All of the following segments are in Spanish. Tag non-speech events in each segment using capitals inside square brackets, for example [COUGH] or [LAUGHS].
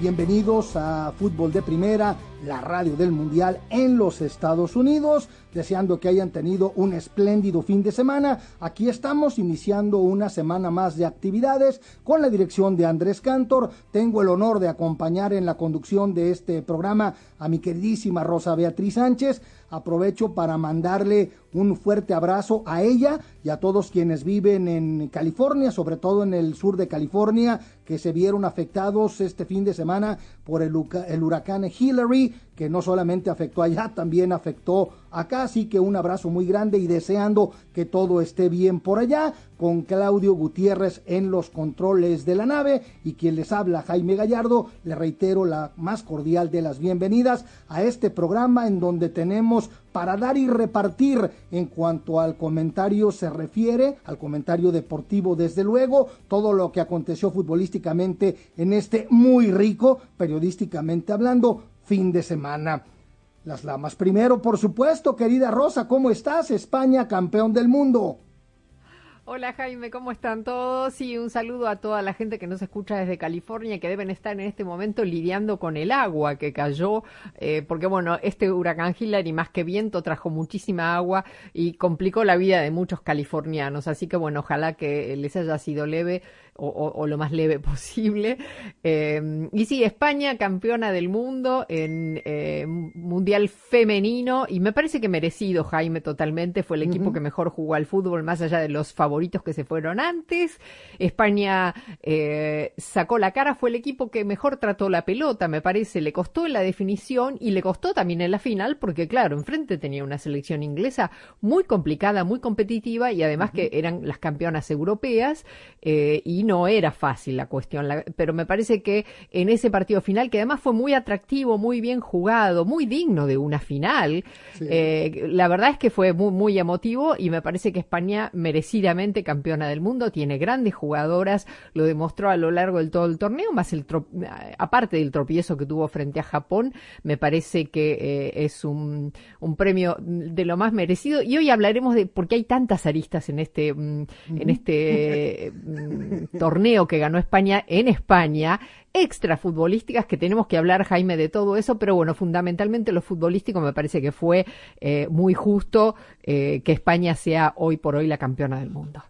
Bienvenidos a Fútbol de Primera, la radio del Mundial en los Estados Unidos. Deseando que hayan tenido un espléndido fin de semana. Aquí estamos iniciando una semana más de actividades con la dirección de Andrés Cantor. Tengo el honor de acompañar en la conducción de este programa a mi queridísima Rosa Beatriz Sánchez. Aprovecho para mandarle un fuerte abrazo a ella y a todos quienes viven en California, sobre todo en el sur de California, que se vieron afectados este fin de semana por el, huracán Hillary, que no solamente afectó allá, también afectó acá. Así que un abrazo muy grande y deseando que todo esté bien por allá, con Claudio Gutiérrez en los controles de la nave y quien les habla, Jaime Gallardo, le reitero la más cordial de las bienvenidas a este programa en donde tenemos para dar y repartir en cuanto al comentario se refiere, al comentario deportivo desde luego, todo lo que aconteció futbolísticamente en este muy rico, periodísticamente hablando, fin de semana. Las Lamas primero, por supuesto, querida Rosa, ¿cómo estás? España, campeón del mundo. Hola Jaime, ¿cómo están todos? Y un saludo a toda la gente que nos escucha desde California que deben estar en este momento lidiando con el agua que cayó, eh, porque bueno, este huracán Hillary más que viento trajo muchísima agua y complicó la vida de muchos californianos. Así que bueno, ojalá que les haya sido leve o, o- o lo más leve [LAUGHS] posible. Eh, y sí, España campeona del mundo en eh, Mundial Femenino y me parece que merecido, Jaime, totalmente. Fue el equipo que mejor jugó al fútbol, más allá de los favoritos que se fueron antes. España eh, sacó la cara, fue el equipo que mejor trató la pelota, me parece. Le costó en la definición y le costó también en la final, porque claro, enfrente tenía una selección inglesa muy complicada, muy competitiva y además que eran las campeonas europeas eh, y no era fácil la cuestión. La- pero me parece que en ese partido final, que además fue muy atractivo, muy bien jugado, muy digno de una final, eh, la verdad es que fue muy, muy emotivo y me parece que España merecidamente campeona del mundo, tiene grandes jugadoras, lo demostró a lo largo del todo el torneo, más el tro- aparte del tropiezo que tuvo frente a Japón, me parece que eh, es un, un premio de lo más merecido y hoy hablaremos de por qué hay tantas aristas en este mm, en este [LAUGHS] mm, torneo que ganó España en España extra futbolísticas que tenemos que hablar Jaime de todo eso pero bueno fundamentalmente lo futbolístico me parece que fue eh, muy justo eh, que España sea hoy por hoy la campeona del mundo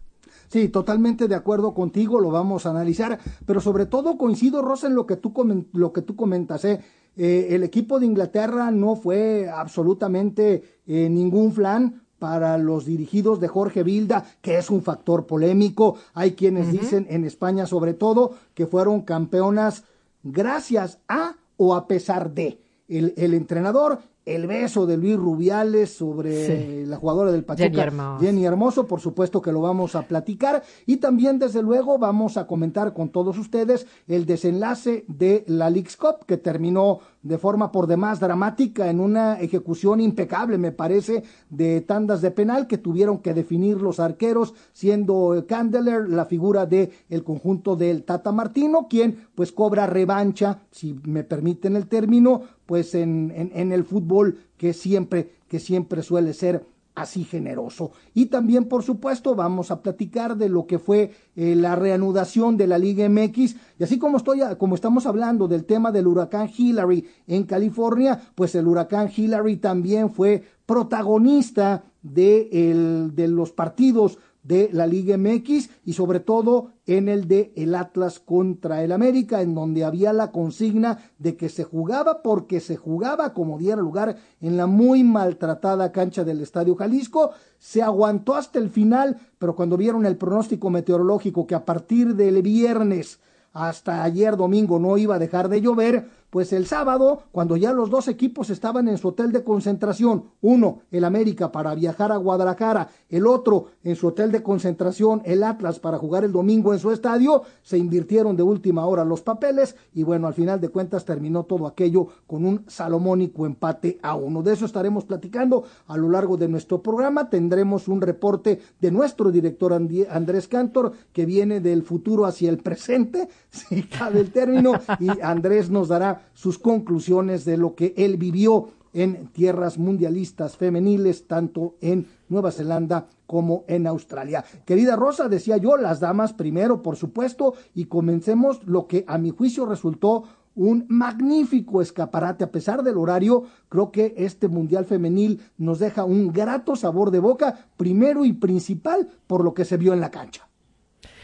Sí, totalmente de acuerdo contigo, lo vamos a analizar, pero sobre todo coincido, Rosa, en lo que tú, lo que tú comentas. ¿eh? Eh, el equipo de Inglaterra no fue absolutamente ningún flan para los dirigidos de Jorge Vilda, que es un factor polémico. Hay quienes dicen en España sobre todo que fueron campeonas gracias a o a pesar de el, el entrenador. El beso de Luis Rubiales sobre Sí. la jugadora del Pachuca, Jenny Hermoso. Jenny Hermoso, por supuesto que lo vamos a platicar y también desde luego vamos a comentar con todos ustedes el desenlace de la Leagues Cup que terminó de forma por demás dramática en una ejecución impecable me parece de tandas de penal que tuvieron que definir los arqueros siendo Candeler la figura de el conjunto del Tata Martino quien pues cobra revancha si me permiten el término pues en, en el fútbol que siempre que siempre suele ser así generoso. Y también, por supuesto, vamos a platicar de lo que fue eh, la reanudación de la Liga MX. Y así como, estoy, como estamos hablando del tema del huracán Hillary en California, pues el huracán Hillary también fue protagonista de, los partidos de la Liga MX y sobre todo en el de el Atlas contra el América, en donde había la consigna de que se jugaba porque se jugaba como diera lugar en la muy maltratada cancha del Estadio Jalisco. Se aguantó hasta el final, pero cuando vieron el pronóstico meteorológico que a partir del viernes hasta ayer domingo no iba a dejar de llover, pues el sábado, cuando ya los dos equipos estaban en su hotel de concentración, uno, el América, para viajar a Guadalajara, el otro en su hotel de concentración, el Atlas, para jugar el domingo en su estadio, se invirtieron de última hora los papeles y bueno, al final de cuentas terminó todo aquello con un salomónico empate a uno. De eso estaremos platicando a lo largo de nuestro programa. Tendremos un reporte de nuestro director Andrés Cantor, que viene del futuro hacia el presente, [LAUGHS] si cabe el término, y Andrés nos dará sus conclusiones de lo que él vivió en tierras mundialistas femeniles, tanto en Nueva Zelanda como en Australia. Querida Rosa, decía yo, las damas primero, por supuesto, y comencemos lo que a mi juicio resultó un magnífico escaparate. A pesar del horario, creo que este Mundial Femenil nos deja un grato sabor de boca, primero y principal por lo que se vio en la cancha.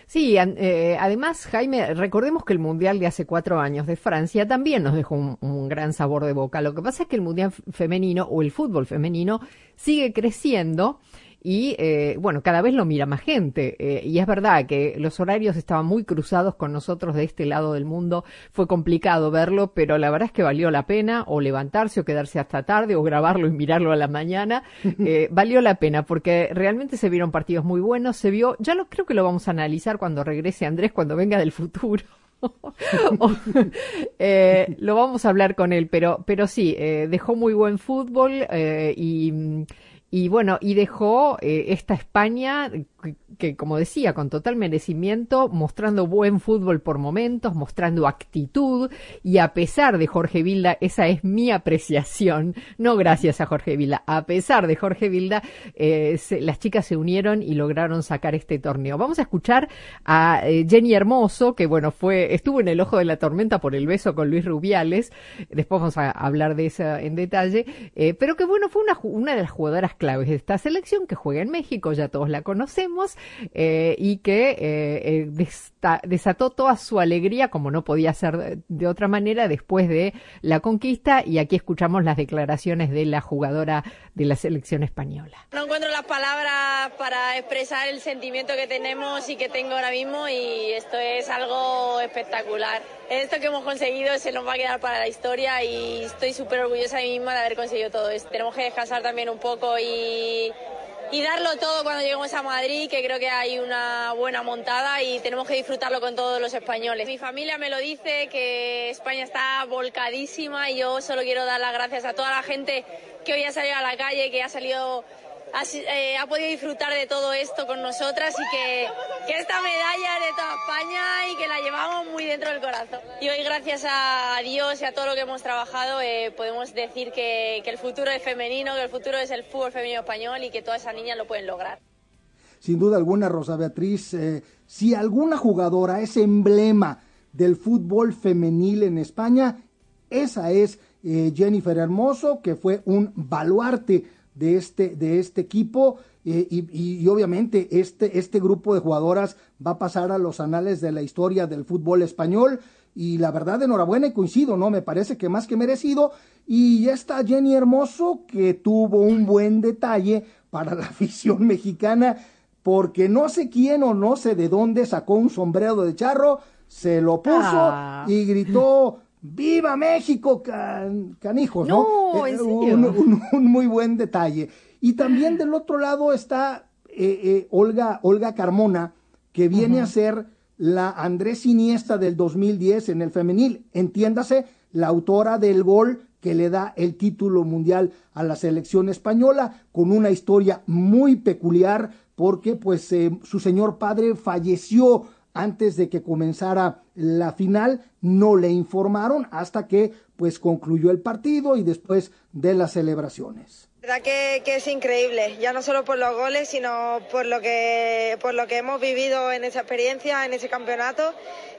Sí, eh, además, Jaime, recordemos que el Mundial de hace cuatro años de Francia también nos dejó un, gran sabor de boca. Lo que pasa es que el Mundial femenino o el fútbol femenino sigue creciendo y eh, bueno, cada vez lo mira más gente. Eh, y es verdad que los horarios estaban muy cruzados con nosotros de este lado del mundo. Fue complicado verlo, pero la verdad es que valió la pena o levantarse o quedarse hasta tarde o grabarlo y mirarlo a la mañana. [LAUGHS] Eh, valió la pena porque realmente se vieron partidos muy buenos. Se vio, ya lo creo que lo vamos a analizar cuando regrese Andrés, cuando venga del futuro. [LAUGHS] eh, lo vamos a hablar con él, pero, pero sí, eh, dejó muy buen fútbol eh, y y bueno, y dejó eh, esta España que, como decía, con total merecimiento, mostrando buen fútbol por momentos, mostrando actitud, y a pesar de Jorge Vilda, esa es mi apreciación, no gracias a Jorge Vilda, a pesar de Jorge Vilda, eh, las chicas se unieron y lograron sacar este torneo. Vamos a escuchar a eh, Jenny Hermoso, que bueno, fue, estuvo en el ojo de la tormenta por el beso con Luis Rubiales, después vamos a hablar de eso en detalle, eh, pero que bueno, fue una, una de las jugadoras claves de esta selección que juega en México, ya todos la conocemos, eh, y que eh, eh, desató toda su alegría, como no podía ser de, otra manera, después de la conquista. Y aquí escuchamos las declaraciones de la jugadora de la selección española. No encuentro las palabras para expresar el sentimiento que tenemos y que tengo ahora mismo y esto es algo espectacular. Esto que hemos conseguido se nos va a quedar para la historia y estoy súper orgullosa de mí misma de haber conseguido todo esto. Tenemos que descansar también un poco y y darlo todo cuando lleguemos a Madrid, que creo que hay una buena montada y tenemos que disfrutarlo con todos los españoles. Mi familia me lo dice, que España está volcadísima y yo solo quiero dar las gracias a toda la gente que hoy ha salido a la calle, que ha salido eh, ha, podido disfrutar de todo esto con nosotras y que, esta medalla es de toda España y que la llevamos muy dentro del corazón. Y hoy, gracias a Dios y a todo lo que hemos trabajado, eh, podemos decir que, que el futuro es femenino, que el futuro es el fútbol femenino español y que todas esas niñas lo pueden lograr. Sin duda alguna, Rosa Beatriz, eh, si alguna jugadora es emblema del fútbol femenil en España, esa es Jennifer Hermoso, que fue un baluarte de este, de este equipo eh, y, obviamente este, este grupo de jugadoras va a pasar a los anales de la historia del fútbol español y la verdad enhorabuena y coincido, ¿no? Me parece que más que merecido y ya está Jenny Hermoso que tuvo un buen detalle para la [LAUGHS] afición mexicana porque no sé quién o no sé de dónde sacó un sombrero de charro, se lo puso ah. y gritó ¡Viva México, canijos! No, eh, Un, muy buen detalle. Y también del otro lado está eh, eh, Olga, Olga Carmona, que viene a ser la Andrés Iniesta del 2010 en el femenil. Entiéndase, la autora del gol que le da el título mundial a la selección española, con una historia muy peculiar, porque pues su señor padre falleció antes de que comenzara la final, no le informaron hasta que pues concluyó el partido y después de las celebraciones. La verdad que, que, es increíble, ya no solo por los goles, sino por lo que por lo que hemos vivido en esa experiencia, en ese campeonato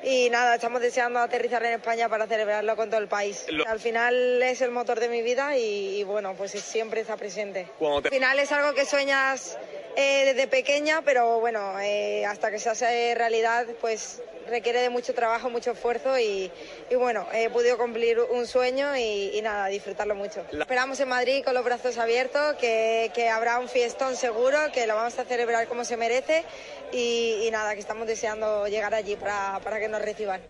y nada, estamos deseando aterrizar en España para celebrarlo con todo el país. Al final es el motor de mi vida y, bueno, pues siempre está presente. Al final es algo que sueñas eh, desde pequeña, pero bueno, eh, hasta que se hace realidad, pues requiere de mucho trabajo, mucho esfuerzo y, bueno, he podido cumplir un sueño y, nada, disfrutarlo mucho. Esperamos en Madrid con los brazos abiertos, que, habrá un fiestón seguro, que lo vamos a celebrar como se merece y, nada, que estamos deseando llegar allí para, para que nos reciban.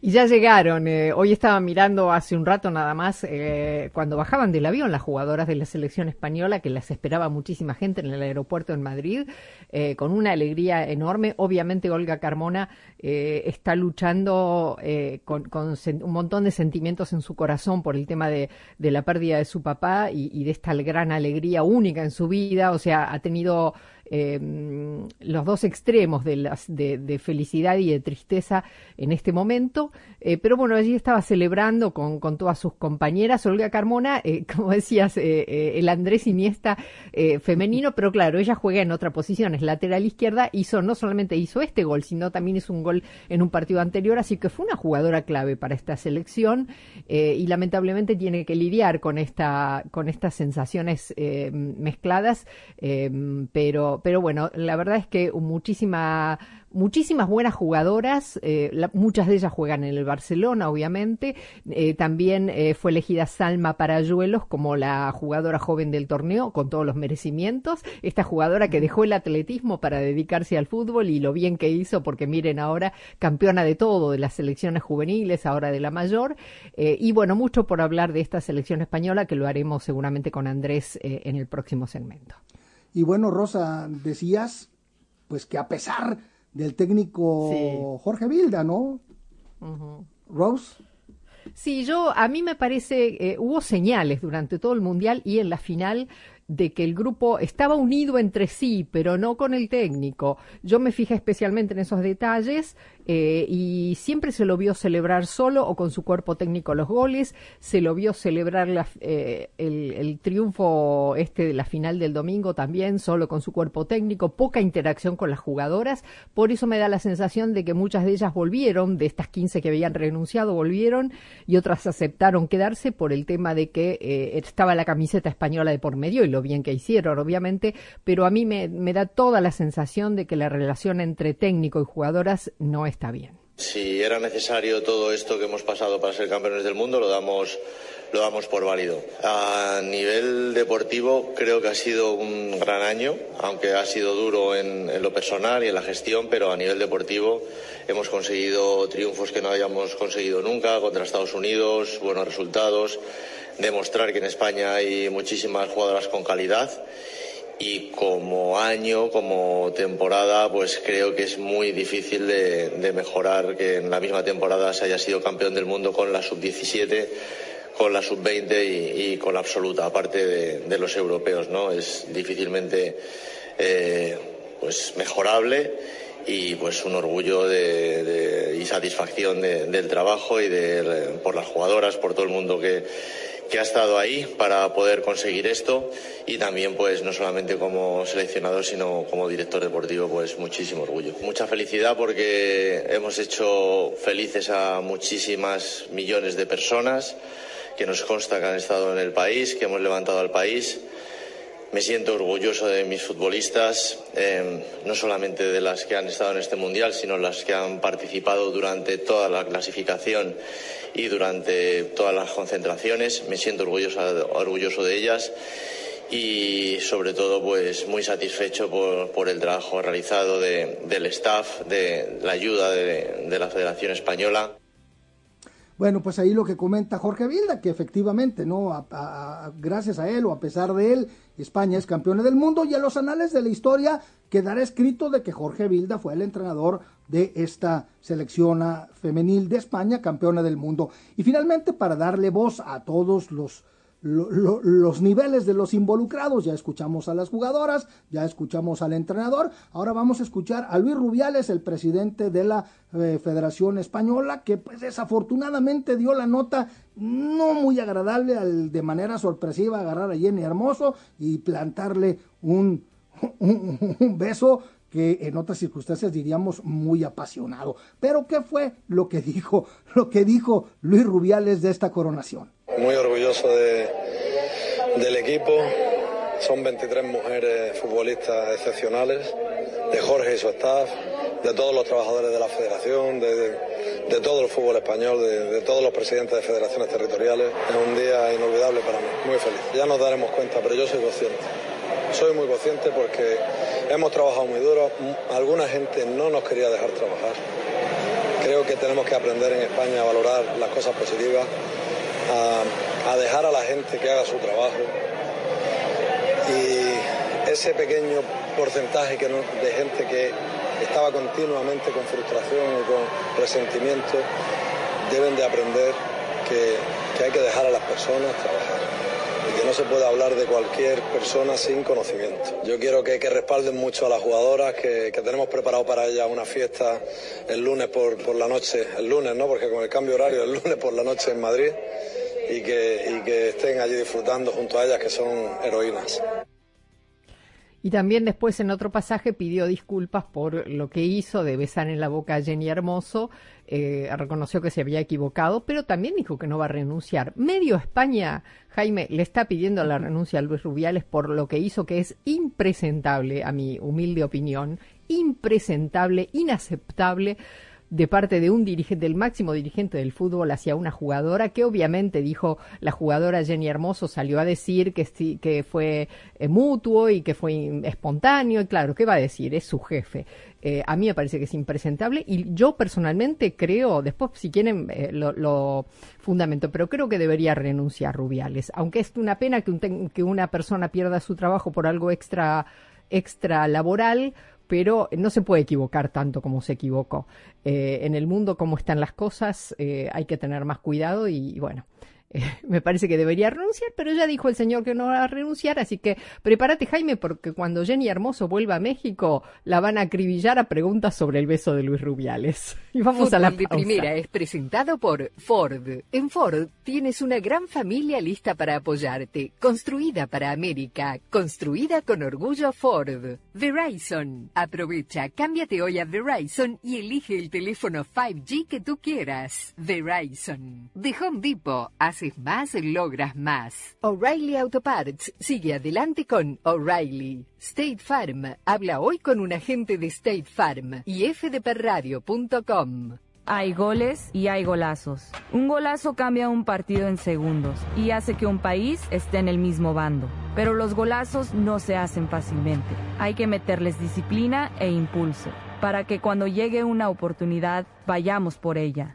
Y ya llegaron. Eh, hoy estaba mirando hace un rato nada más eh, cuando bajaban del avión las jugadoras de la selección española, que las esperaba muchísima gente en el aeropuerto en Madrid, eh, con una alegría enorme. Obviamente Olga Carmona está luchando con, un montón de sentimientos en su corazón por el tema de, la pérdida de su papá y, de esta gran alegría única en su vida. O sea, ha tenido los dos extremos de, las, de felicidad y de tristeza en este momento. Eh, pero bueno, allí estaba celebrando con, con todas sus compañeras. Olga Carmona, eh, [LAUGHS] como decías, eh, el Andrés Iniesta femenino, pero claro, ella juega en otra posición, es lateral izquierda, hizo, no solamente hizo este gol, sino también hizo un gol en un partido anterior, así que fue una jugadora clave para esta selección y lamentablemente tiene que lidiar con esta, con estas sensaciones mezcladas, pero, pero bueno, la verdad es que muchísima muchísimas buenas jugadoras, eh, muchas de ellas juegan en el Barcelona, obviamente. Eh, también eh, fue elegida Salma Parayuelos como la jugadora joven del torneo, con todos los merecimientos. Esta jugadora que dejó el atletismo para dedicarse al fútbol y lo bien que hizo, porque miren ahora, campeona de todo, de las selecciones juveniles, ahora de la mayor. y bueno, mucho por hablar de esta selección española, que lo haremos seguramente con Andrés en el próximo segmento. Y bueno, Rosa, decías, pues que a pesar del técnico Jorge Vilda, ¿no? Rose. Sí, yo a mí me parece eh, hubo señales durante todo el mundial y en la final de que el grupo estaba unido entre sí, pero no con el técnico. Yo me fijé especialmente en esos detalles eh, y siempre se lo vio celebrar solo o con su cuerpo técnico los goles, se lo vio celebrar eh, el, triunfo este de la final del domingo también solo con su cuerpo técnico, poca interacción con las jugadoras, por eso me da la sensación de que muchas de ellas volvieron, de estas 15 que habían renunciado volvieron y otras aceptaron quedarse por el tema de que eh, estaba la camiseta española de por medio y lo bien que hicieron, obviamente, pero a mí me, da toda la sensación de que la relación entre técnico y jugadoras no Si era necesario todo esto que hemos pasado para ser campeones del mundo, lo damos, lo damos por válido. A nivel deportivo, creo que ha sido un gran año, aunque ha sido duro en, en lo personal y en la gestión, pero a nivel deportivo hemos conseguido triunfos que no habíamos conseguido nunca contra Estados Unidos, buenos resultados demostrar que en España hay muchísimas jugadoras con calidad y como año, como temporada, pues creo que es muy difícil de, mejorar que en la misma temporada se haya sido campeón del mundo con la sub-17, con la sub-20 y, con la absoluta, aparte de, los europeos, ¿no? Es difícilmente eh, pues mejorable y pues un orgullo y satisfacción del trabajo y de, por las jugadoras, por todo el mundo que que ha estado ahí para poder conseguir esto y también pues no solamente como seleccionador sino como director deportivo pues muchísimo orgullo. Mucha felicidad porque hemos hecho felices a muchísimas millones de personas que nos consta que han estado en el país, que hemos levantado al país. Me siento orgulloso de mis futbolistas, em, no solamente de las que han estado en este mundial, sino las que han participado durante toda la clasificación y durante todas las concentraciones. Me siento orgulloso, orgulloso de ellas y sobre todo pues muy satisfecho por, el trabajo realizado del staff, de la ayuda de, la Federación Española. Bueno, pues ahí lo que comenta Jorge Vilda, que efectivamente, ¿no? gracias a él o a pesar de él, España es campeona del mundo y en los anales de la historia quedará escrito de que Jorge Vilda fue el entrenador de esta selección femenil de España, campeona del mundo. Y finalmente, para darle voz a todos los, los niveles de los involucrados, ya escuchamos a las jugadoras, ya escuchamos al entrenador, ahora vamos a escuchar a Luis Rubiales, el presidente de la eh, Federación Española, que pues desafortunadamente dio la nota no muy agradable al de manera sorpresiva agarrar a Jenny Hermoso y plantarle un, [LAUGHS] un beso que en otras circunstancias diríamos muy apasionado. Pero ¿qué fue lo que dijo, [LAUGHS] lo que dijo Luis Rubiales de esta coronación? Muy orgulloso de, del equipo, Son 23 mujeres futbolistas excepcionales, de Jorge y su staff, de todos los trabajadores de la federación, de, todo el fútbol español, de, todos los presidentes de federaciones territoriales. Es un día inolvidable para mí, muy feliz. Ya nos daremos cuenta, pero yo soy consciente. Soy muy consciente porque hemos trabajado muy duro, alguna gente no nos quería dejar trabajar. Creo que tenemos que aprender en España a valorar las cosas positivas, a, dejar a la gente que haga su trabajo. Y ese pequeño porcentaje de gente que estaba continuamente con frustración y con resentimiento, deben de aprender que, hay que dejar a las personas trabajar que no se puede hablar de cualquier persona sin conocimiento. Yo quiero que, respalden mucho a las jugadoras, que, tenemos preparado para ellas una fiesta el lunes por, por, la noche, el lunes, ¿no? Porque con el cambio horario, el lunes por la noche en Madrid y que, y que estén allí disfrutando junto a ellas, que son heroínas. Y también después en otro pasaje pidió disculpas por lo que hizo de besar en la boca a Jenny Hermoso, eh, reconoció que se había equivocado, pero también dijo que no va a renunciar. Medio España, Jaime, le está pidiendo la renuncia a Luis Rubiales por lo que hizo, que es impresentable, a mi humilde opinión, impresentable, inaceptable de parte de un dirigente, del máximo dirigente del fútbol hacia una jugadora que obviamente dijo la jugadora Jenny Hermoso salió a decir que sí, que fue eh, mutuo y que fue espontáneo y claro, ¿qué va a decir? Es su jefe. Eh, a mí me parece que es impresentable y yo personalmente creo, después si quieren eh, lo, fundamento, pero creo que debería renunciar Rubiales, aunque es una pena que, que una persona pierda su trabajo por algo extra extra laboral, pero no se puede equivocar tanto como se equivocó. Eh, en el mundo como están las cosas, eh, hay que tener más cuidado y bueno, [LAUGHS] me parece que debería renunciar, pero ya dijo el señor que no va a renunciar, así que prepárate Jaime, porque cuando Jenny Hermoso vuelva a México, la van a acribillar a preguntas sobre el beso de Luis Rubiales. [LAUGHS] Y vamos a la de primera es presentado por Ford. En Ford tienes una gran familia lista para apoyarte, construida para América, construida con orgullo Ford. Verizon. Aprovecha, cámbiate hoy a Verizon y elige el teléfono 5G que tú quieras. Verizon. De Home Depot, haces más, logras más. O'Reilly Auto Parts sigue adelante con O'Reilly. State Farm habla hoy con un agente de State Farm y fdpradio.com. Hay goles y hay golazos. Un golazo cambia un partido en segundos y hace que un país esté en el mismo bando. Pero los golazos no se hacen fácilmente. Hay que meterles disciplina e impulso para que cuando llegue una oportunidad vayamos por ella.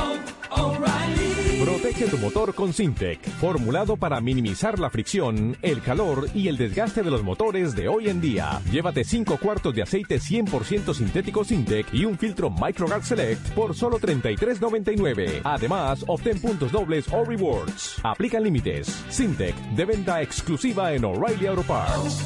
Protege tu motor con Sintec, formulado para minimizar la fricción, el calor y el desgaste de los motores de hoy en día. Llévate 5 cuartos de aceite 100% sintético Sintec y un filtro MicroGuard Select por solo $33.99. Además, obtén puntos dobles o rewards. Aplican límites. Sintec, de venta exclusiva en O'Reilly Auto Parts.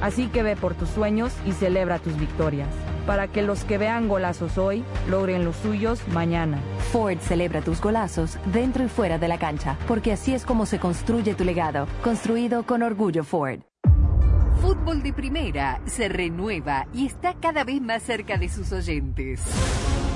Así que ve por tus sueños y celebra tus victorias, para que los que vean golazos hoy logren los suyos mañana. Ford celebra tus golazos dentro y fuera de la cancha, porque así es como se construye tu legado, construido con orgullo Ford. Fútbol de Primera se renueva y está cada vez más cerca de sus oyentes.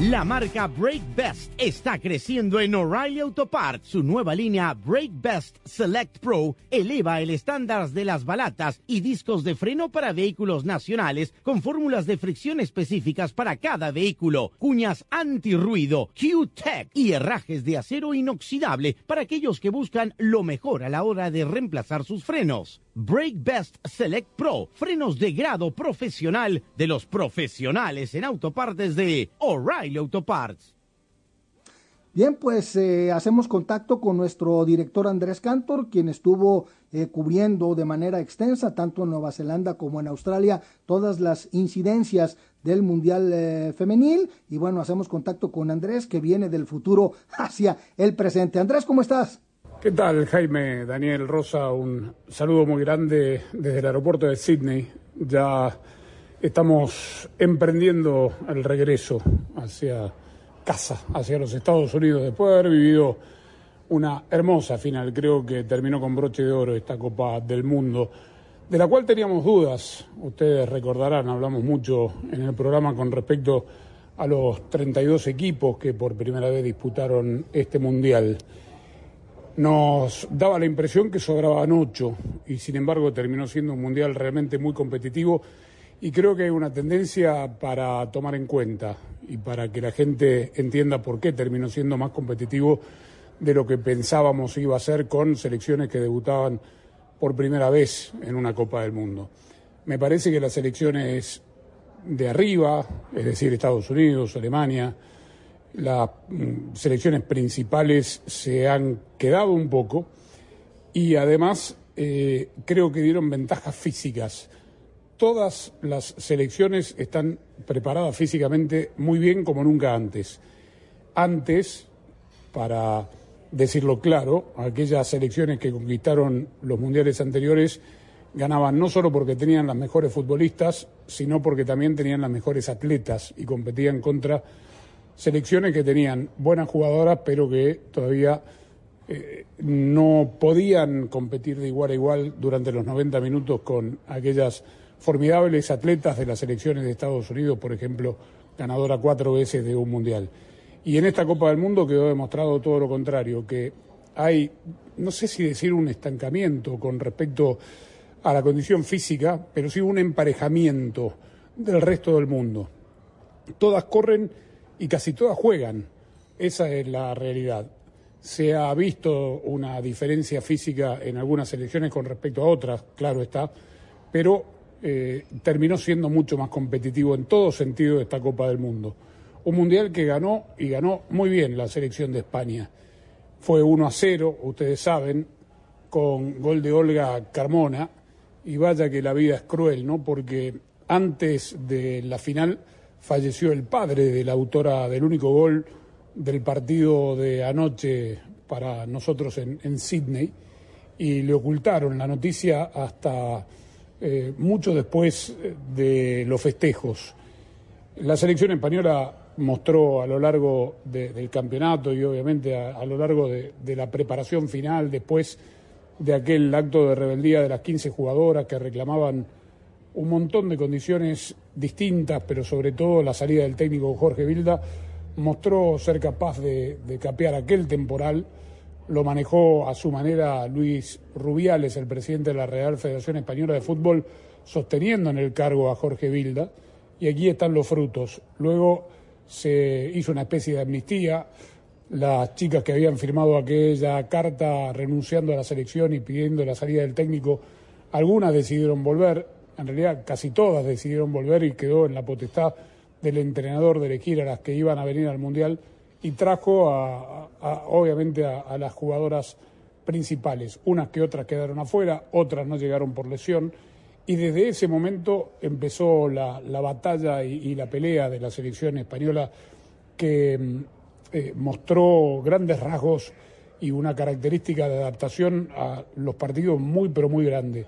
La marca Brake Best está creciendo en O'Reilly Auto Parts. Su nueva línea Brake Best Select Pro eleva el estándar de las balatas y discos de freno para vehículos nacionales con fórmulas de fricción específicas para cada vehículo, cuñas antirruido, Q-Tech y herrajes de acero inoxidable para aquellos que buscan lo mejor a la hora de reemplazar sus frenos. Brake Best Select Pro, frenos de grado profesional de los profesionales en autopartes de O'Reilly Auto Parts. Bien, pues eh, hacemos contacto con nuestro director Andrés Cantor, quien estuvo eh, cubriendo de manera extensa, tanto en Nueva Zelanda como en Australia, todas las incidencias del Mundial eh, Femenil. Y bueno, hacemos contacto con Andrés, que viene del futuro hacia el presente. Andrés, ¿cómo estás? ¿Qué tal, Jaime? Daniel Rosa, un saludo muy grande desde el aeropuerto de Sydney. Ya estamos emprendiendo el regreso hacia casa, hacia los Estados Unidos, después de haber vivido una hermosa final. Creo que terminó con broche de oro esta Copa del Mundo, de la cual teníamos dudas. Ustedes recordarán, hablamos mucho en el programa con respecto a los 32 equipos que por primera vez disputaron este Mundial nos daba la impresión que sobraban ocho y sin embargo terminó siendo un mundial realmente muy competitivo y creo que hay una tendencia para tomar en cuenta y para que la gente entienda por qué terminó siendo más competitivo de lo que pensábamos iba a ser con selecciones que debutaban por primera vez en una Copa del Mundo. Me parece que las selecciones de arriba, es decir, Estados Unidos, Alemania, las mm, selecciones principales se han quedado un poco y además eh, creo que dieron ventajas físicas. Todas las selecciones están preparadas físicamente muy bien como nunca antes. Antes, para decirlo claro, aquellas selecciones que conquistaron los mundiales anteriores ganaban no solo porque tenían las mejores futbolistas, sino porque también tenían las mejores atletas y competían contra selecciones que tenían buenas jugadoras, pero que todavía eh, no podían competir de igual a igual durante los 90 minutos con aquellas formidables atletas de las selecciones de Estados Unidos, por ejemplo, ganadora cuatro veces de un mundial. Y en esta Copa del Mundo quedó demostrado todo lo contrario, que hay, no sé si decir un estancamiento con respecto a la condición física, pero sí un emparejamiento del resto del mundo. Todas corren y casi todas juegan. Esa es la realidad. Se ha visto una diferencia física en algunas selecciones con respecto a otras, claro está, pero eh, terminó siendo mucho más competitivo en todo sentido esta Copa del Mundo. Un mundial que ganó y ganó muy bien la selección de España. Fue 1 a 0, ustedes saben, con gol de Olga Carmona, y vaya que la vida es cruel, ¿no? Porque antes de la final falleció el padre de la autora del único gol del partido de anoche para nosotros en, en Sydney y le ocultaron la noticia hasta eh, mucho después de los festejos. La selección española mostró a lo largo del campeonato y obviamente a, lo largo de, de, la preparación final, después de aquel acto de rebeldía de las 15 jugadoras que reclamaban un montón de condiciones distintas, pero sobre todo la salida del técnico Jorge Vilda, mostró ser capaz de, capear aquel temporal. Lo manejó a su manera Luis Rubiales, el presidente de la Real Federación Española de Fútbol, sosteniendo en el cargo a Jorge Vilda. Y aquí están los frutos. Luego se hizo una especie de amnistía. Las chicas que habían firmado aquella carta renunciando a la selección y pidiendo la salida del técnico, algunas decidieron volver, en realidad casi todas decidieron volver y quedó en la potestad del entrenador de elegir a las que iban a venir al Mundial y trajo a, obviamente a, las jugadoras principales. Unas que otras quedaron afuera, otras no llegaron por lesión. Y desde ese momento empezó la, batalla y, la pelea de la selección española que mm, eh, mostró grandes rasgos y una característica de adaptación a los partidos muy pero muy grande.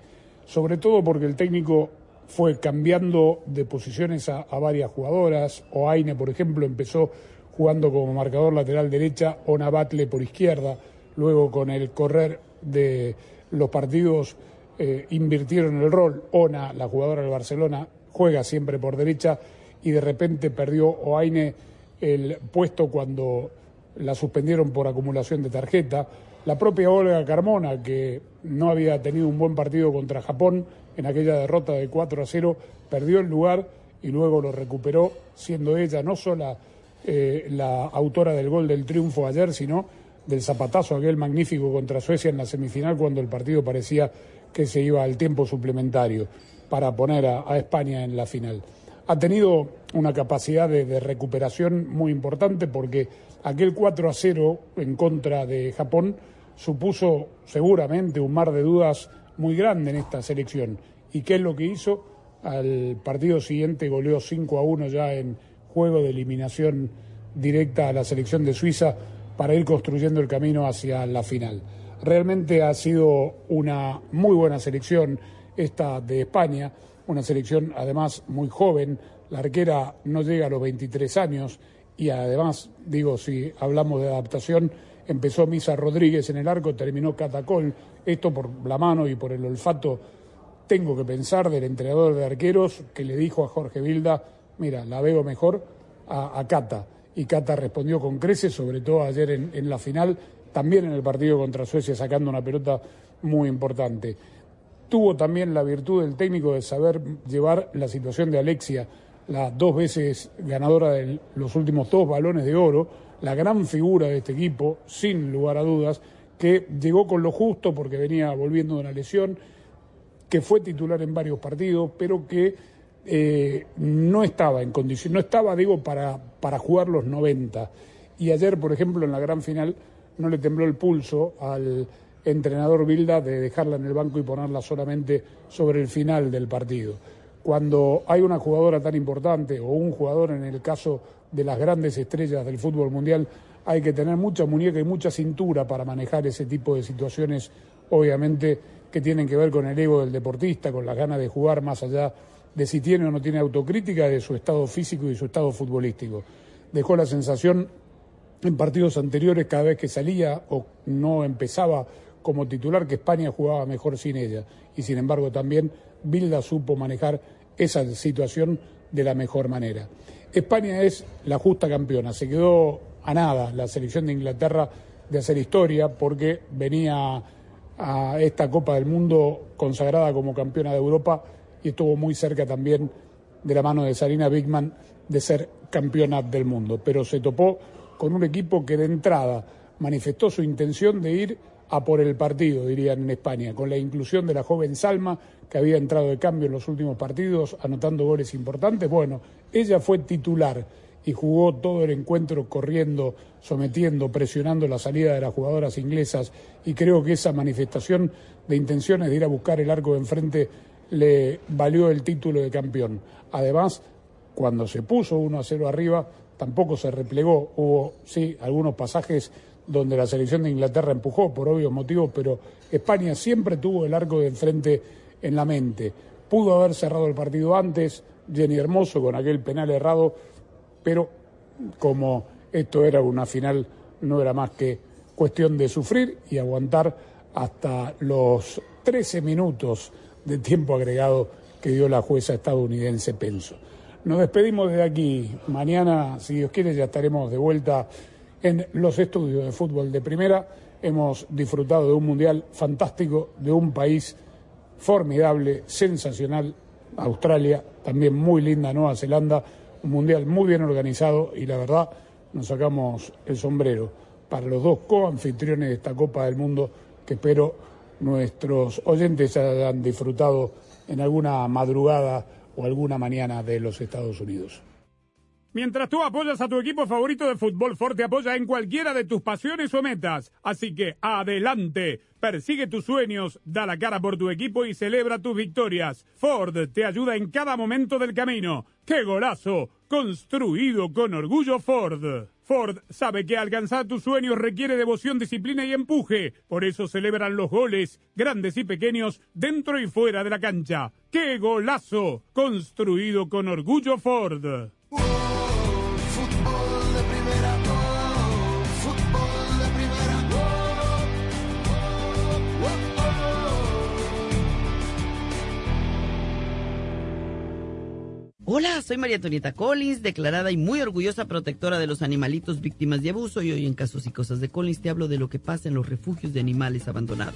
Sobre todo porque el técnico fue cambiando de posiciones a, varias jugadoras. O Aine, por ejemplo, empezó jugando como marcador lateral derecha, Ona Batle por izquierda. Luego, con el correr de los partidos, eh, invirtieron el rol. Ona, la jugadora del Barcelona, juega siempre por derecha y de repente perdió Oaine el puesto cuando la suspendieron por acumulación de tarjeta. La propia Olga Carmona, que no había tenido un buen partido contra Japón, en aquella derrota de 4 a 0, perdió el lugar y luego lo recuperó, siendo ella no solo eh, la autora del gol del triunfo ayer, sino del zapatazo aquel magnífico contra Suecia en la semifinal cuando el partido parecía que se iba al tiempo suplementario para poner a, España en la final. Ha tenido una capacidad de, recuperación muy importante porque aquel 4 a 0 en contra de Japón supuso seguramente un mar de dudas muy grande en esta selección. ¿Y qué es lo que hizo? Al partido siguiente goleó 5 a 1 ya en juego de eliminación directa a la selección de Suiza para ir construyendo el camino hacia la final. Realmente ha sido una muy buena selección esta de España, una selección además muy joven, la arquera no llega a los 23 años y además, digo, si hablamos de adaptación, empezó Misa Rodríguez en el arco, terminó Catacol, esto por la mano y por el olfato, tengo que pensar del entrenador de arqueros que le dijo a Jorge Vilda, mira, la veo mejor a, Cata. Y Cata respondió con creces, sobre todo ayer en, en la final, también en el partido contra Suecia, sacando una pelota muy importante. Tuvo también la virtud del técnico de saber llevar la situación de Alexia, la dos veces ganadora de los últimos dos balones de oro, la gran figura de este equipo, sin lugar a dudas, que llegó con lo justo porque venía volviendo de una lesión, que fue titular en varios partidos, pero que eh, no estaba en condición, no estaba, digo, para, para jugar los 90. Y ayer, por ejemplo, en la gran final, no le tembló el pulso al entrenador Bilda de dejarla en el banco y ponerla solamente sobre el final del partido. Cuando hay una jugadora tan importante o un jugador en el caso de las grandes estrellas del fútbol mundial, hay que tener mucha muñeca y mucha cintura para manejar ese tipo de situaciones, obviamente que tienen que ver con el ego del deportista, con las ganas de jugar más allá de si tiene o no tiene autocrítica, de su estado físico y su estado futbolístico. Dejó la sensación en partidos anteriores, cada vez que salía o no empezaba como titular, que España jugaba mejor sin ella. Y sin embargo también Bilda supo manejar esa situación de la mejor manera. España es la justa campeona. Se quedó a nada la selección de Inglaterra de hacer historia porque venía a esta Copa del Mundo consagrada como campeona de Europa y estuvo muy cerca también de la mano de Sarina Bigman de ser campeona del mundo. Pero se topó con un equipo que de entrada manifestó su intención de ir a por el partido, dirían en España, con la inclusión de la joven Salma, que había entrado de cambio en los últimos partidos, anotando goles importantes. Bueno, ella fue titular y jugó todo el encuentro corriendo, sometiendo, presionando la salida de las jugadoras inglesas y creo que esa manifestación de intenciones de ir a buscar el arco de enfrente le valió el título de campeón. Además, cuando se puso 1 a 0 arriba, tampoco se replegó. Hubo, sí, algunos pasajes donde la selección de Inglaterra empujó por obvios motivos, pero España siempre tuvo el arco de enfrente en la mente. Pudo haber cerrado el partido antes, Jenny Hermoso con aquel penal errado, pero como esto era una final, no era más que cuestión de sufrir y aguantar hasta los 13 minutos de tiempo agregado que dio la jueza estadounidense Penso. Nos despedimos desde aquí. Mañana, si Dios quiere, ya estaremos de vuelta en los estudios de fútbol de primera. Hemos disfrutado de un mundial fantástico, de un país formidable, sensacional, Australia, también muy linda Nueva Zelanda, un mundial muy bien organizado y la verdad nos sacamos el sombrero para los dos coanfitriones de esta Copa del Mundo que espero nuestros oyentes hayan disfrutado en alguna madrugada o alguna mañana de los Estados Unidos. Mientras tú apoyas a tu equipo favorito de fútbol, Ford te apoya en cualquiera de tus pasiones o metas. Así que adelante, persigue tus sueños, da la cara por tu equipo y celebra tus victorias. Ford te ayuda en cada momento del camino. ¡Qué golazo! Construido con orgullo Ford. Ford sabe que alcanzar tus sueños requiere devoción, disciplina y empuje. Por eso celebran los goles, grandes y pequeños, dentro y fuera de la cancha. ¡Qué golazo! Construido con orgullo Ford. Hola, soy María Antonieta Collins, declarada y muy orgullosa protectora de los animalitos víctimas de abuso y hoy en Casos y Cosas de Collins te hablo de lo que pasa en los refugios de animales abandonados.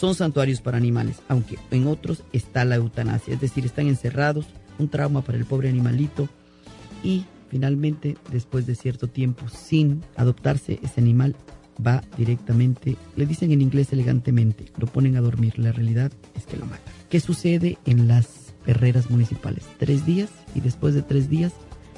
son santuarios para animales, aunque en otros está la eutanasia, es decir, están encerrados, un trauma para el pobre animalito y finalmente, después de cierto tiempo sin adoptarse, ese animal va directamente, le dicen en inglés elegantemente, lo ponen a dormir, la realidad es que lo matan. ¿Qué sucede en las perreras municipales? Tres días y después de tres días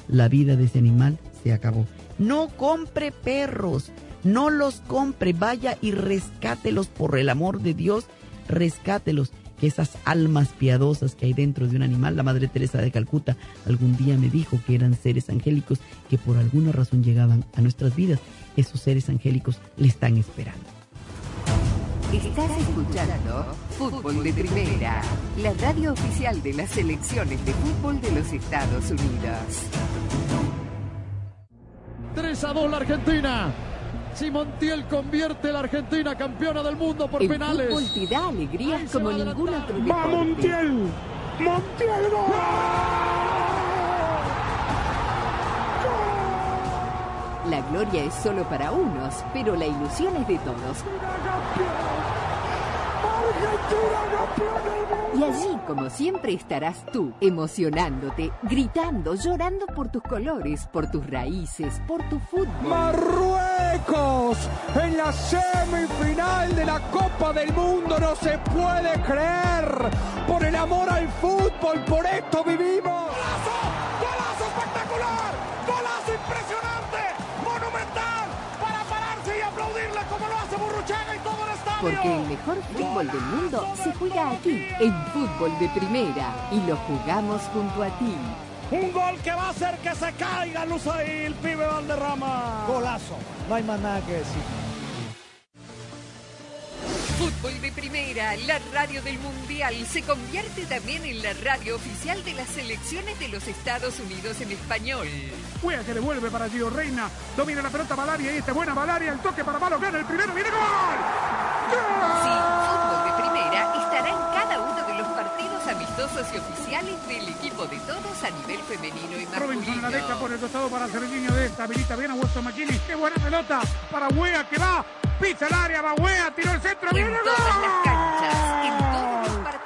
la vida de ese animal se acabó. No compre perros. No los compre, vaya y rescátelos por el amor de Dios, rescátelos. Que esas almas piadosas que hay dentro de un animal, la Madre Teresa de Calcuta algún día me dijo que eran seres angélicos que por alguna razón llegaban a nuestras vidas. Esos seres angélicos le están esperando. Estás escuchando Fútbol de Primera, la radio oficial de las selecciones de fútbol de los Estados Unidos. 3 a 2 la Argentina. Si Montiel convierte a la Argentina campeona del mundo por El penales. fútbol te da alegrías como ningún otro deporte. ¡Va Montiel! ¡Montiel La gloria es solo para unos, pero la ilusión es de todos. Y allí, como siempre, estarás tú, emocionándote, gritando, llorando por tus colores, por tus raíces, por tu fútbol. Marruecos en la semifinal de la Copa del Mundo no se puede creer. Por el amor al fútbol, por esto vivimos. Porque el mejor fútbol del mundo se juega aquí, en Fútbol de Primera, y lo jugamos junto a ti. Un gol que va a hacer que se caiga ahí el pibe Valderrama. Golazo, no hay más nada que decir. Fútbol de Primera, la radio del Mundial, se convierte también en la radio oficial de las selecciones de los Estados Unidos en español. Juega que devuelve para Gio Reina, domina la pelota Valaria y esta buena Valaria, el toque para Malo, gana el primero, viene gol. Sí, Fútbol de Primera estará en cada uno de los partidos amistosos y oficiales del equipo de todos a nivel femenino y masculino. Robinson la deja por el costado para Serginho de esta, habilita bien a Weston McKinney, qué buena pelota para Wea que va, pisa el área, va Wea, tiró el centro, En viene todas gol. las canchas, en todos los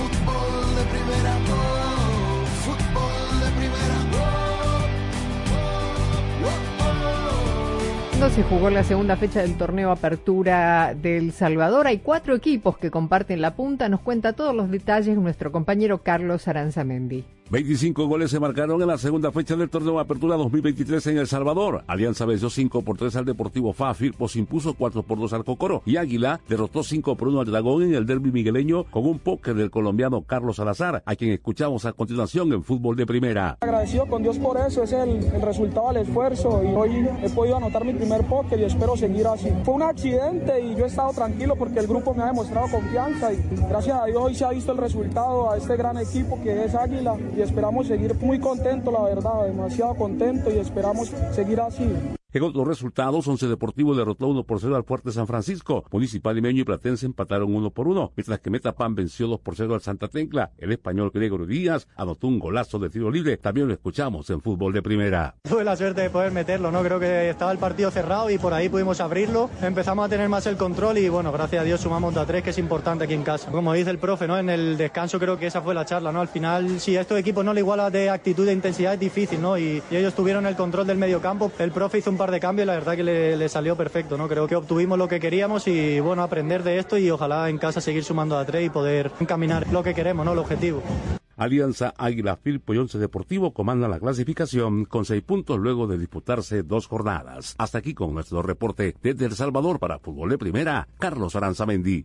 Fútbol de primera, oh, fútbol de primera, No se jugó la segunda fecha del torneo Apertura del Salvador. Hay cuatro equipos que comparten la punta. Nos cuenta todos los detalles nuestro compañero Carlos Aranzamendi. 25 goles se marcaron en la segunda fecha del torneo de Apertura 2023 en El Salvador. Alianza venció 5 por 3 al Deportivo FA, Firpos impuso 4 por 2 al Cocoro y Águila derrotó 5 por 1 al Dragón en el derby migueleño con un póker del colombiano Carlos Salazar, a quien escuchamos a continuación en Fútbol de Primera. Agradecido con Dios por eso, es el, el resultado del esfuerzo y hoy he podido anotar mi primer póker y espero seguir así. Fue un accidente y yo he estado tranquilo porque el grupo me ha demostrado confianza y gracias a Dios hoy se ha visto el resultado a este gran equipo que es Águila y esperamos seguir muy contento, la verdad, demasiado contento y esperamos seguir así. En otros resultados, Once Deportivo derrotó 1 por 0 al Fuerte San Francisco. Municipal Limeño y Platense empataron 1 por 1, mientras que Metapan venció 2 por 0 al Santa Tecla. El español Gregorio Díaz anotó un golazo de tiro libre. También lo escuchamos en Fútbol de Primera. Tuve la suerte de poder meterlo, ¿no? Creo que estaba el partido cerrado y por ahí pudimos abrirlo. Empezamos a tener más el control y bueno, gracias a Dios sumamos de a tres, que es importante aquí en casa. Como dice el profe, ¿no? En el descanso creo que esa fue la charla, ¿no? Al final, si a estos equipos no le iguala de actitud e intensidad es difícil, ¿no? Y, y ellos tuvieron el control del medio campo. El profe hizo un par de cambios la verdad que le, salió perfecto, ¿no? Creo que obtuvimos lo que queríamos y bueno, aprender de esto y ojalá en casa seguir sumando a tres y poder encaminar lo que queremos, ¿no? El objetivo. Alianza Águila Firpo y Once Deportivo comandan la clasificación con seis puntos luego de disputarse dos jornadas. Hasta aquí con nuestro reporte desde El Salvador para Fútbol de Primera, Carlos Aranzamendi.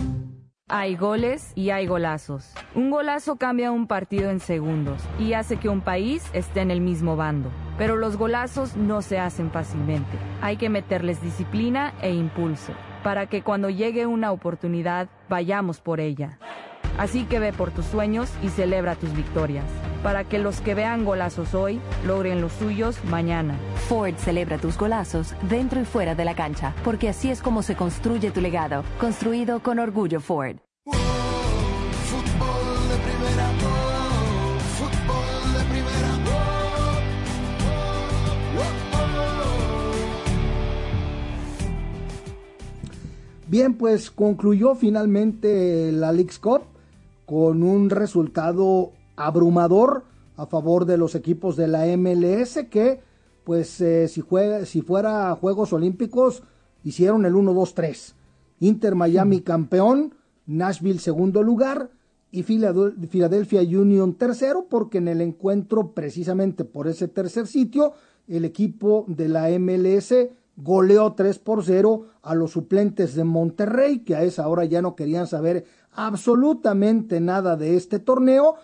Hay goles y hay golazos. Un golazo cambia un partido en segundos y hace que un país esté en el mismo bando. Pero los golazos no se hacen fácilmente. Hay que meterles disciplina e impulso para que cuando llegue una oportunidad vayamos por ella. Así que ve por tus sueños y celebra tus victorias, para que los que vean golazos hoy logren los suyos mañana. Ford celebra tus golazos dentro y fuera de la cancha, porque así es como se construye tu legado, construido con orgullo Ford. Fútbol de primera, fútbol de primera, Bien, pues concluyó finalmente la League's Cup con un resultado abrumador a favor de los equipos de la MLS que pues eh, si, juega, si fuera Juegos Olímpicos hicieron el 1-2-3. Inter Miami campeón, Nashville segundo lugar y Philadelphia Union tercero porque en el encuentro precisamente por ese tercer sitio el equipo de la MLS goleó 3 por 0 a los suplentes de Monterrey que a esa hora ya no querían saber absolutamente nada de este torneo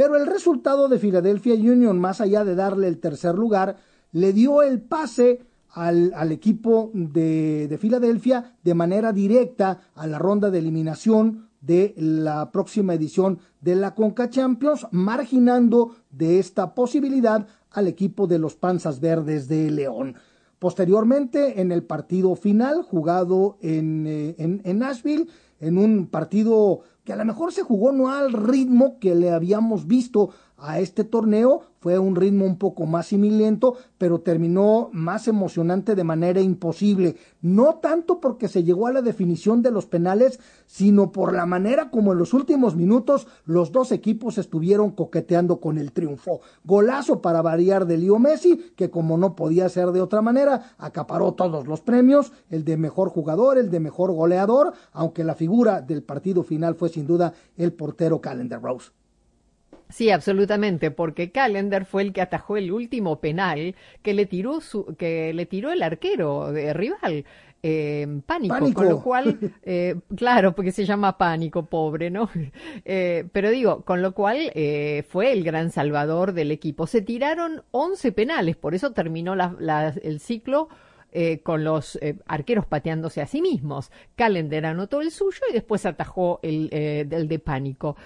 pero el resultado de Philadelphia Union más allá de darle el tercer lugar le dio el pase al, al equipo de, de, Filadelfia de manera directa a la ronda de eliminación de la próxima edición de la Conca Champions, marginando de esta posibilidad al equipo de los Panzas Verdes de León. Posteriormente, en el partido final, jugado en, eh, en, en Nashville, en un partido a lo mejor se jugó no al ritmo que le habíamos visto a este torneo, fue un ritmo un poco más similento, pero terminó más emocionante de manera imposible. No tanto porque se llegó a la definición de los penales, sino por la manera como en los últimos minutos los dos equipos estuvieron coqueteando con el triunfo. Golazo para variar de Leo Messi, que como no podía ser de otra manera, acaparó todos los premios, el de mejor jugador, el de mejor goleador, aunque la figura del partido final fue sin duda el portero Calendar Rose. Sí, absolutamente, porque Callender fue el que atajó el último penal que le tiró su, que le tiró el arquero de rival. Eh, pánico, Pánico. con lo cual, [LAUGHS] eh, claro, porque se llama pánico, pobre, ¿no? [LAUGHS] Eh, pero digo, con lo cual eh, fue el gran salvador del equipo. Se tiraron 11 penales, por eso terminó la- la- el ciclo eh, con los eh, arqueros pateándose a sí mismos. Callender anotó el suyo y después atajó el, eh, del de pánico.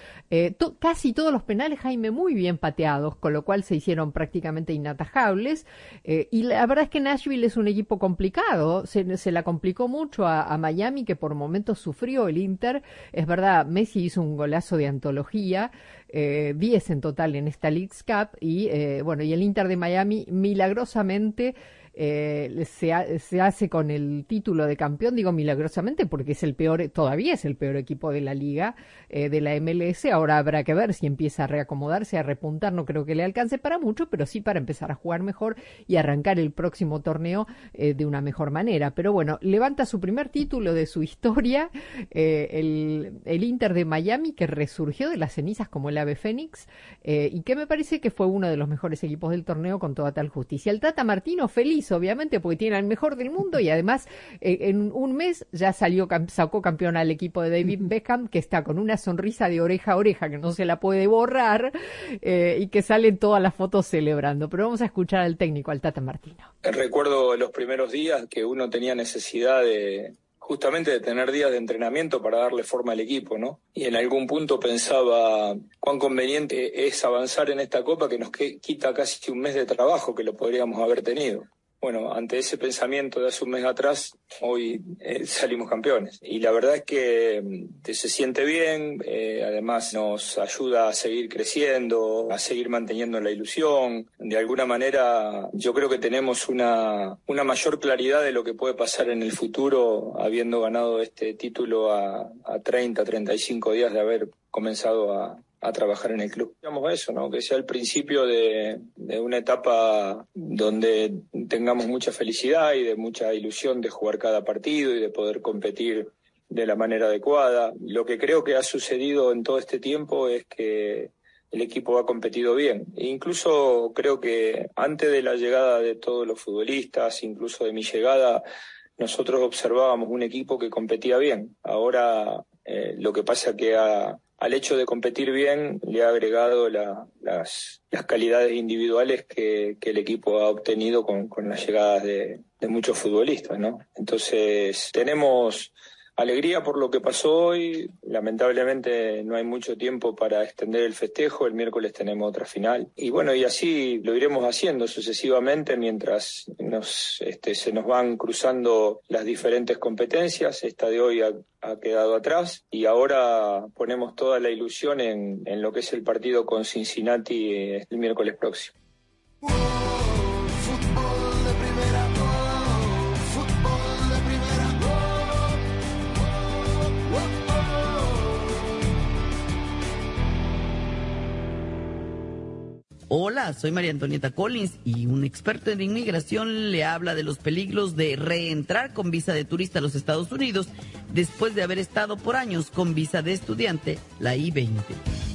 casi todos los penales, Jaime, muy bien pateados, con lo cual se hicieron prácticamente inatajables. y la verdad es que Nashville es un equipo complicado, se, se la complicó mucho a, a, Miami, que por momentos sufrió el Inter. Es verdad, Messi hizo un golazo de antología. 10 en total en esta League's Cup y bueno y el Inter de Miami milagrosamente eh, se, hace con el título de campeón, digo milagrosamente, porque es el peor, todavía es el peor equipo de la liga, eh, de la MLS. Ahora habrá que ver si empieza a reacomodarse, a repuntar. No creo que le alcance para mucho, pero sí para empezar a jugar mejor y arrancar el próximo torneo eh, de una mejor manera. Pero bueno, levanta su primer título de su [LAUGHS] historia, el, el, Inter de Miami, que resurgió de las cenizas como el ave Fénix y que me parece que fue uno de los mejores equipos del torneo con toda tal justicia. El Tata Martino feliz obviamente, porque tiene al mejor del mundo y además eh, en un mes ya salió, sacó campeón al equipo de David Beckham, que está con una sonrisa de oreja a oreja que no se la puede borrar eh, y que salen todas las fotos celebrando. Pero vamos a escuchar al técnico, al Tata Martino. Recuerdo los primeros días que uno tenía necesidad de justamente de tener días de entrenamiento para darle forma al equipo, ¿no? Y en algún punto pensaba cuán conveniente es avanzar en esta copa que nos quita casi un mes de trabajo que lo podríamos haber tenido bueno, ante ese pensamiento de hace un mes atrás, hoy eh, salimos campeones. Y la verdad es que mm, se siente bien, eh, además nos ayuda a seguir creciendo, a seguir manteniendo la ilusión. De alguna manera, yo creo que tenemos una, una mayor claridad de lo que puede pasar en el futuro, habiendo ganado este título a, a 30, 35 días de haber comenzado a, a trabajar en el club. Digamos eso, ¿no? Que sea el principio de, una etapa donde tengamos mucha felicidad y de mucha ilusión de jugar cada partido y de poder competir de la manera adecuada. Lo que creo que ha sucedido en todo este tiempo es que el equipo ha competido bien. E incluso creo que antes de la llegada de todos los futbolistas, incluso de mi llegada, nosotros observábamos un equipo que competía bien. Ahora eh, lo que pasa que ha, al hecho de competir bien le ha agregado las, las, calidades individuales que, que, el equipo ha obtenido con, con las llegadas de, de muchos futbolistas, ¿no? Entonces tenemos alegría por lo que pasó hoy. Lamentablemente no hay mucho tiempo para extender el festejo. El miércoles tenemos otra final. Y bueno, y así lo iremos haciendo sucesivamente mientras nos, este, se nos van cruzando las diferentes competencias. Esta de hoy ha, quedado atrás y ahora ponemos toda la ilusión en, en lo que es el partido con Cincinnati eh, el miércoles próximo. Hola, soy María Antonieta Collins y un experto en inmigración le habla de los peligros de reentrar con visa de turista a los Estados Unidos después de haber estado por años con visa de estudiante, la I-20.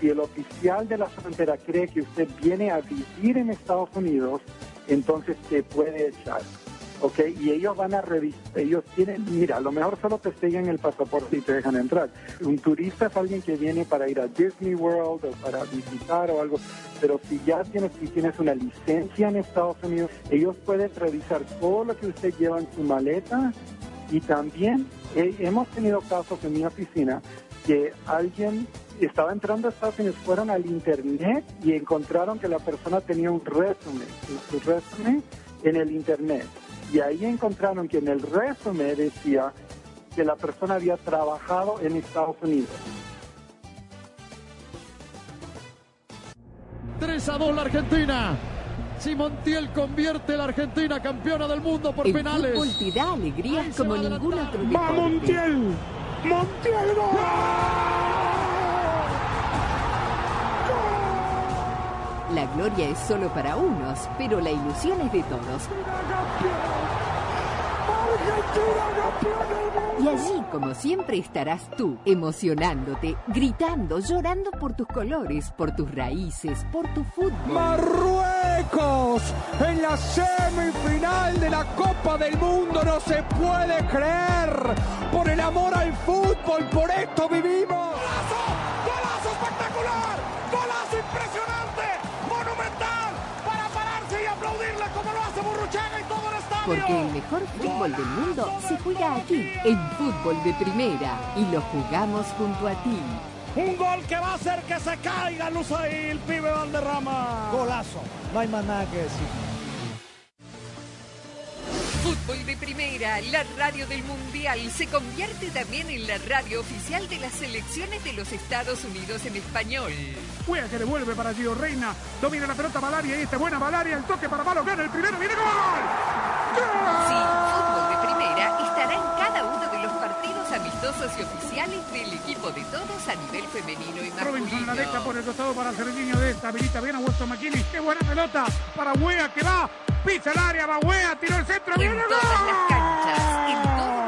si el oficial de la frontera cree que usted viene a vivir en Estados Unidos, entonces te puede echar. ¿ok? Y ellos van a revisar, ellos tienen, mira, a lo mejor solo te siguen el pasaporte y te dejan entrar. Un turista es alguien que viene para ir a Disney World o para visitar o algo, pero si ya tienes, si tienes una licencia en Estados Unidos, ellos pueden revisar todo lo que usted lleva en su maleta y también hemos tenido casos en mi oficina que alguien estaba entrando a Estados Unidos, fueron al internet y encontraron que la persona tenía un resumen. su resumen en el Internet. Y ahí encontraron que en el resumen decía que la persona había trabajado en Estados Unidos. 3 a 2 la Argentina. Si Montiel convierte la Argentina campeona del mundo por El penales. fútbol te da alegrías como ningún otro. ¡Va Montiel! ¡Montiel La gloria es solo para unos, pero la ilusión es de todos. Y allí, como siempre, estarás tú, emocionándote, gritando, llorando por tus colores, por tus raíces, por tu fútbol. Marruecos en la semifinal de la Copa del Mundo no se puede creer. Por el amor al fútbol, por esto vivimos. Porque el mejor fútbol del mundo se juega aquí, en fútbol de primera, y lo jugamos junto a ti. Un gol que va a hacer que se caiga luz ahí el pibe Valderrama. Golazo, no hay más nada que decir. Fútbol de Primera, la radio del Mundial, se convierte también en la radio oficial de las selecciones de los Estados Unidos en español. Juega que devuelve para Gio Reina. Domina la pelota Valaria y esta buena Valaria. El toque para Malo. Gana el primero. ¡Viene gol! Sí, Fútbol de Primera estará en cada uno de los amistosos y oficiales del equipo de todos a nivel femenino y Robinson la deja masculino. por el costado para Serginho de esta. Habilita bien a Weston McKinney. ¡Qué buena pelota! Para Wea que va. Pisa el área. Va Wea. Tiró el centro. En ¡Viene todas las gol! canchas, en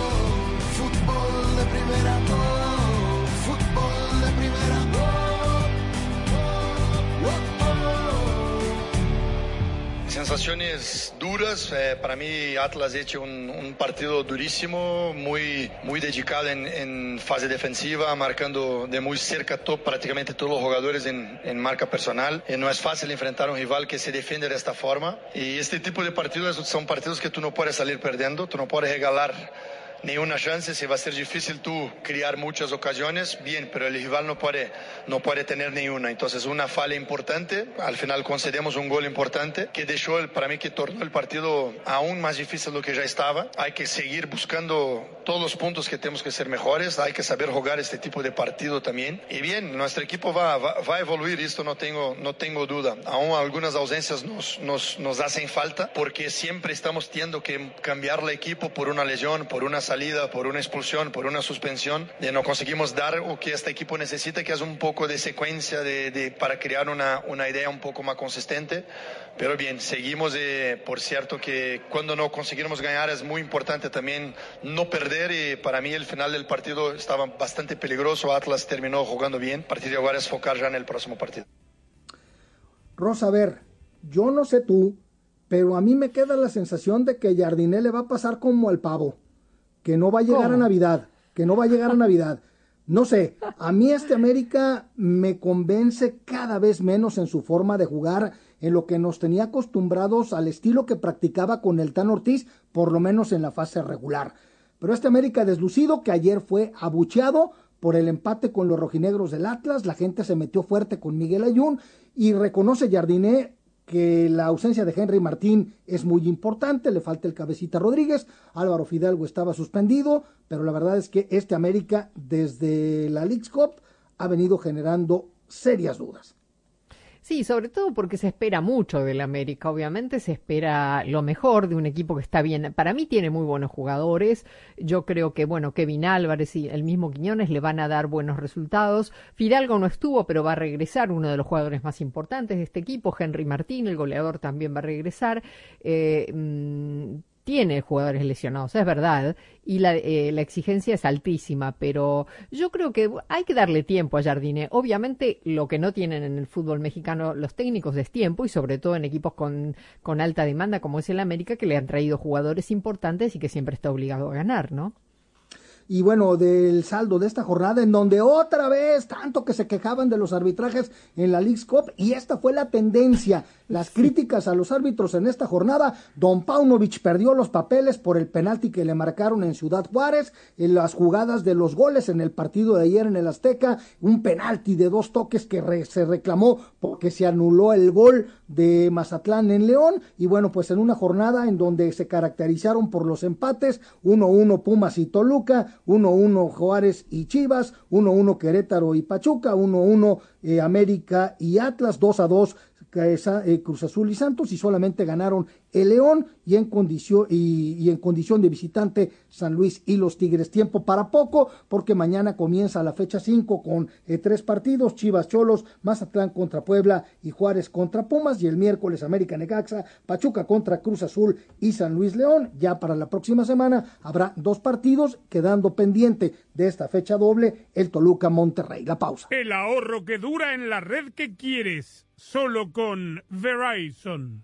de primera, fútbol de primera, Sensaciones duras. eh, para mí Atlas ha hecho un, un partido durísimo, muy, muy dedicado en, en fase defensiva, marcando de muy cerca to- prácticamente todos los jugadores en, en marca personal. Eh, no es fácil enfrentar a un rival que se defiende de esta forma. Y este tipo de partidos son partidos que tú no puedes salir perdiendo, tú no puedes regalar ninguna chance, se va a ser difícil tú crear muchas ocasiones, bien, pero el rival no puede, no puede tener ninguna. Entonces, una falla importante, al final concedemos un gol importante que dejó, el, para mí, que tornó el partido aún más difícil de lo que ya estaba. Hay que seguir buscando todos los puntos que tenemos que ser mejores, hay que saber jugar este tipo de partido también. Y bien, nuestro equipo va, va, va a evoluir, esto no tengo, no tengo duda. Aún algunas ausencias nos, nos, nos hacen falta porque siempre estamos teniendo que cambiar el equipo por una lesión, por una salida, por una expulsión, por una suspensión. Y no conseguimos dar lo que este equipo necesita, que es un poco de secuencia de, de- para crear una, una idea un poco más consistente. Pero bien, seguimos. eh, por cierto, que cuando no conseguimos ganar es muy importante también no perder. Y para mí el final del partido estaba bastante peligroso. Atlas terminó jugando bien. A partir de ahora es focar ya en el próximo partido. Rosa, a ver, yo no sé tú, pero a mí me queda la sensación de que Jardiné le va a pasar como al pavo, que no va a llegar ¿Cómo? a Navidad, que no va a llegar a Navidad. No sé, a mí este América me convence cada vez menos en su forma de jugar, en lo que nos tenía acostumbrados al estilo que practicaba con el Tan Ortiz, por lo menos en la fase regular. Pero este América deslucido que ayer fue abucheado por el empate con los rojinegros del Atlas, la gente se metió fuerte con Miguel Ayun y reconoce Jardiné que la ausencia de Henry Martín es muy importante, le falta el cabecita Rodríguez, Álvaro Fidalgo estaba suspendido, pero la verdad es que este América desde la Leagues Cup ha venido generando serias dudas. Sí, sobre todo porque se espera mucho del América. Obviamente se espera lo mejor de un equipo que está bien. Para mí tiene muy buenos jugadores. Yo creo que, bueno, Kevin Álvarez y el mismo Quiñones le van a dar buenos resultados. Fidalgo no estuvo, pero va a regresar uno de los jugadores más importantes de este equipo. Henry Martín, el goleador, también va a regresar. Eh, mm, tiene jugadores lesionados, es verdad, y la, eh, la, exigencia es altísima, pero yo creo que hay que darle tiempo a Jardine. Obviamente lo que no tienen en el fútbol mexicano los técnicos es tiempo y sobre todo en equipos con, con alta demanda como es el América que le han traído jugadores importantes y que siempre está obligado a ganar, ¿no? Y bueno, del saldo de esta jornada en donde otra vez tanto que se quejaban de los arbitrajes en la League's Cup y esta fue la tendencia, las críticas a los árbitros en esta jornada, Don Paunovic perdió los papeles por el penalti que le marcaron en Ciudad Juárez, en las jugadas de los goles en el partido de ayer en el Azteca, un penalti de dos toques que se reclamó porque se anuló el gol de Mazatlán en León y bueno, pues en una jornada en donde se caracterizaron por los empates, 1-1 Pumas y Toluca, 1-1 Juárez y Chivas, 1-1 Querétaro y Pachuca, 1-1 eh, América y Atlas, 2-2 eh, Cruz Azul y Santos y solamente ganaron el León y en condición y, en condición de visitante San Luis y los Tigres. Tiempo para poco porque mañana comienza la fecha 5 con eh, tres partidos, Chivas Cholos, Mazatlán contra Puebla y Juárez contra Pumas y el miércoles América Necaxa, Pachuca contra Cruz Azul y San Luis León. Ya para la próxima semana habrá dos partidos quedando pendiente de esta fecha doble el Toluca Monterrey. La pausa. El ahorro que dura en la red que quieres solo con Verizon.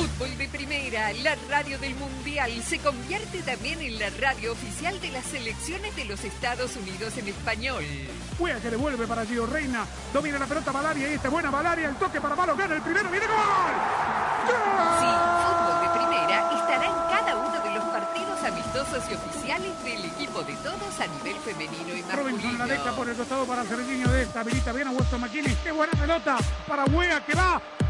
Fútbol de Primera, la radio del Mundial, se convierte también en la radio oficial de las selecciones de los Estados Unidos en español. Juega que devuelve para Gio Reina, domina la pelota Valaria y esta buena Valaria, el toque para Malo, gana el primero, viene gol. Sí, Fútbol de Primera estará en cada uno de los partidos amistosos y oficiales del equipo de todos a nivel femenino y masculino. Robinson la deja por el costado para Serginho de esta, habilita bien a Weston McKinney, qué buena pelota para Wea que va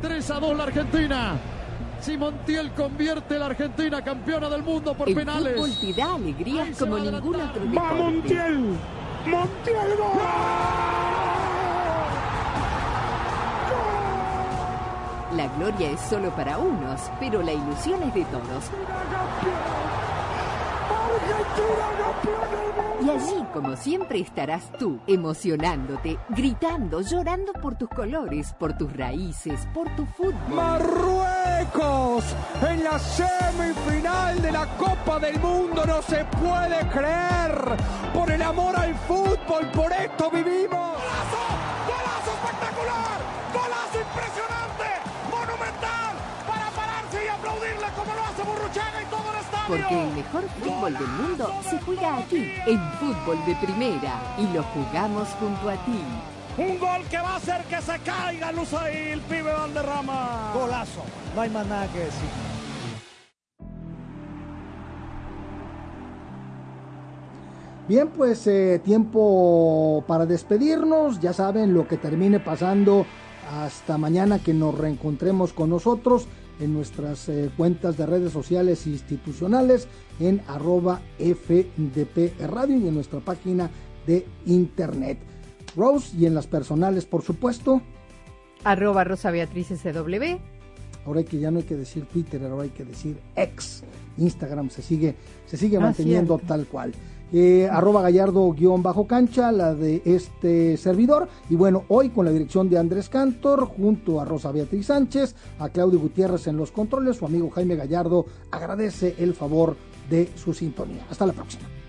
3 a 2 la Argentina. Si Montiel convierte la Argentina campeona del mundo por el penales. El fútbol te da alegrías como ningún otro deporte. ¡Va Montiel! ¡Montiel gol! La gloria es solo para unos, pero la ilusión es de todos. Y allí, como siempre, estarás tú, emocionándote, gritando, llorando por tus colores, por tus raíces, por tu fútbol. Marruecos en la semifinal de la Copa del Mundo no se puede creer. Por el amor al fútbol, por esto vivimos. Porque el mejor fútbol del mundo se juega aquí, en Fútbol de Primera, y lo jugamos junto a ti. Un gol que va a hacer que se caiga Lusail, el pibe Valderrama. Golazo, no hay más nada que decir. Bien, pues eh, tiempo para despedirnos. Ya saben lo que termine pasando hasta mañana que nos reencontremos con nosotros en nuestras eh, cuentas de redes sociales institucionales en arroba FDP Radio y en nuestra página de internet. Rose y en las personales, por supuesto. Arroba Rosa Beatriz SW. Ahora que ya no hay que decir Twitter, ahora hay que decir ex. Instagram se sigue, se sigue Ah, manteniendo cierto. tal cual. Eh, arroba gallardo guion bajo cancha, la de este servidor. Y bueno, hoy con la dirección de Andrés Cantor, junto a Rosa Beatriz Sánchez, a Claudio Gutiérrez en los controles, su amigo Jaime Gallardo agradece el favor de su sintonía. Hasta la próxima.